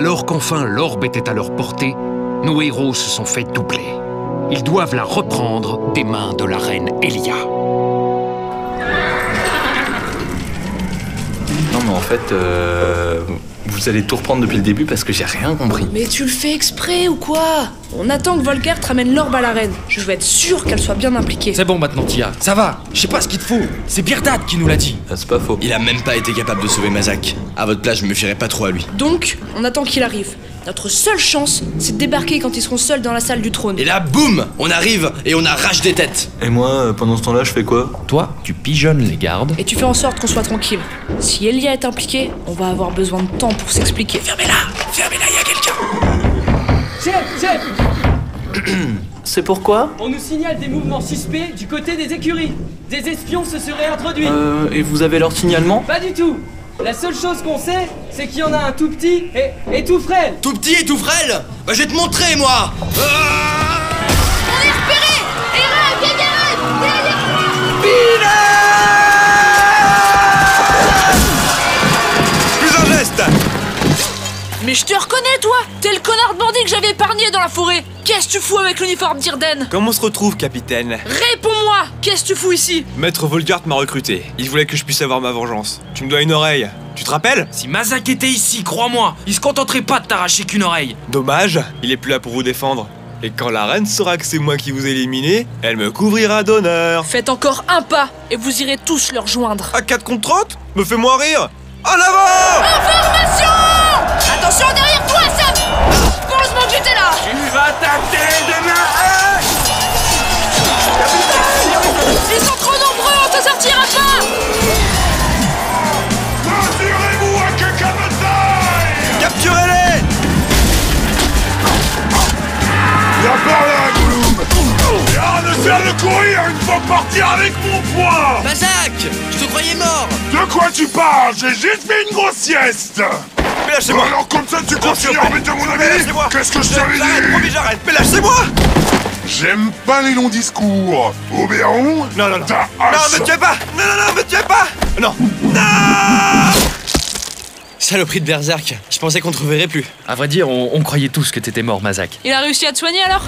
Alors qu'enfin l'orbe était à leur portée, nos héros se sont fait doubler. Ils doivent la reprendre des mains de la reine Elia. Non mais en fait, euh, vous allez tout reprendre depuis le début parce que j'ai rien compris. Mais tu le fais exprès ou quoi? On attend que Volkert ramène l'orbe à la reine. Je veux être sûr qu'elle soit bien impliquée. C'est bon maintenant, Tia. Ça va. Je sais pas ce qu'il te faut. C'est Birdad qui nous l'a dit. Ah, c'est pas faux. Il a même pas été capable de sauver Mazak. À votre place, je me fierais pas trop à lui. Donc, on attend qu'il arrive. Notre seule chance, c'est de débarquer quand ils seront seuls dans la salle du trône. Et là, boum On arrive et on arrache des têtes Et moi, euh, pendant ce temps-là, je fais quoi? Toi, tu pigeonnes les gardes. Et tu fais en sorte qu'on soit tranquille. Si Elia est impliquée, on va avoir besoin de temps pour s'expliquer. Fermez-la C'est pourquoi On nous signale des mouvements suspects du côté des écuries. Des espions se seraient introduits. Euh, et vous avez leur signalement Pas du tout. La seule chose qu'on sait, c'est qu'il y en a un tout petit et, et tout frêle. Tout petit et tout frêle Bah je vais te montrer, moi Ah Mais je te reconnais, toi T'es le connard de bandit que j'avais épargné dans la forêt Qu'est-ce que tu fous avec l'uniforme d'Irden Comment on se retrouve, capitaine Réponds-moi Qu'est-ce que tu fous ici Maître Volgart m'a recruté. Il voulait que je puisse avoir ma vengeance. Tu me dois une oreille. Tu te rappelles Si Mazak était ici, crois-moi, il se contenterait pas de t'arracher qu'une oreille. Dommage, il est plus là pour vous défendre. Et quand la reine saura que c'est moi qui vous ai éliminé, elle me couvrira d'honneur. Faites encore un pas et vous irez tous leur joindre. À 4 contre 30 Me fais-moi rire En avant Information Attention derrière toi, Sam. Heureusement que j'étais là. Tu vas tâter de ma Ils sont trop nombreux, on te sortira pas. Capturez-les. Viens par là, Gollum Et arrête de faire le courir, il faut partir avec mon poids. Mazak Je te croyais mort. De quoi tu parles? J'ai juste fait une grosse sieste Mais lâchez-moi Alors comme ça tu continues à embêter mon ami? Qu'est-ce que je J'arrête, t'avais promis, dit? j'arrête Mais lâchez-moi J'aime pas les longs discours Oberon Non, non, non Ta Non, me tuez pas Non, non, non, me tuez pas Non Saloperie de berserk. Je pensais qu'on te reverrait plus. À vrai dire, on, on croyait tous que t'étais mort, Mazak. Il a réussi à te soigner alors?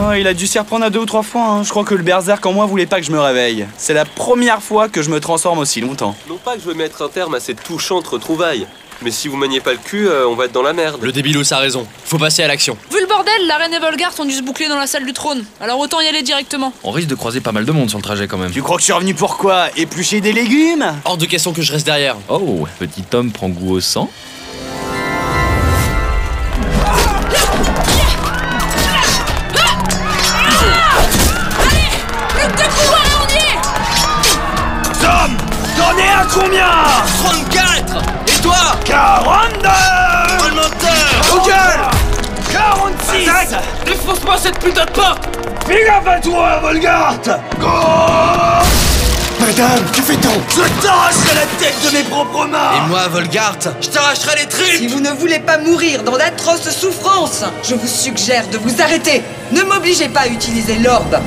Oh, il a dû s'y reprendre à deux ou trois fois. hein. Je crois que le berserk en moi voulait pas que je me réveille. C'est la première fois que je me transforme aussi longtemps. Non pas que je veux mettre un terme à cette touchante retrouvaille, mais si vous maniez pas le cul, euh, on va être dans la merde. Le débilos a raison. Faut passer à l'action. Vu le bordel, la reine et Volgart ont dû se boucler dans la salle du trône. Alors autant y aller directement. On risque de croiser pas mal de monde sur le trajet quand même. Tu crois que je suis revenu pour quoi? Éplucher des légumes? Hors de question que je reste derrière. Oh, petit homme prend goût au sang. On y est Tom T'en es à combien? Défonce-moi cette putain de porte Fais gaffe à toi, Volgart Madame, que fait-on Je t'arracherai la tête de mes propres mains Et moi, Volgart, je t'arracherai les Si tripes vous ne voulez pas mourir dans d'atroces souffrances, je vous suggère de vous arrêter. Ne m'obligez pas à utiliser l'orbe.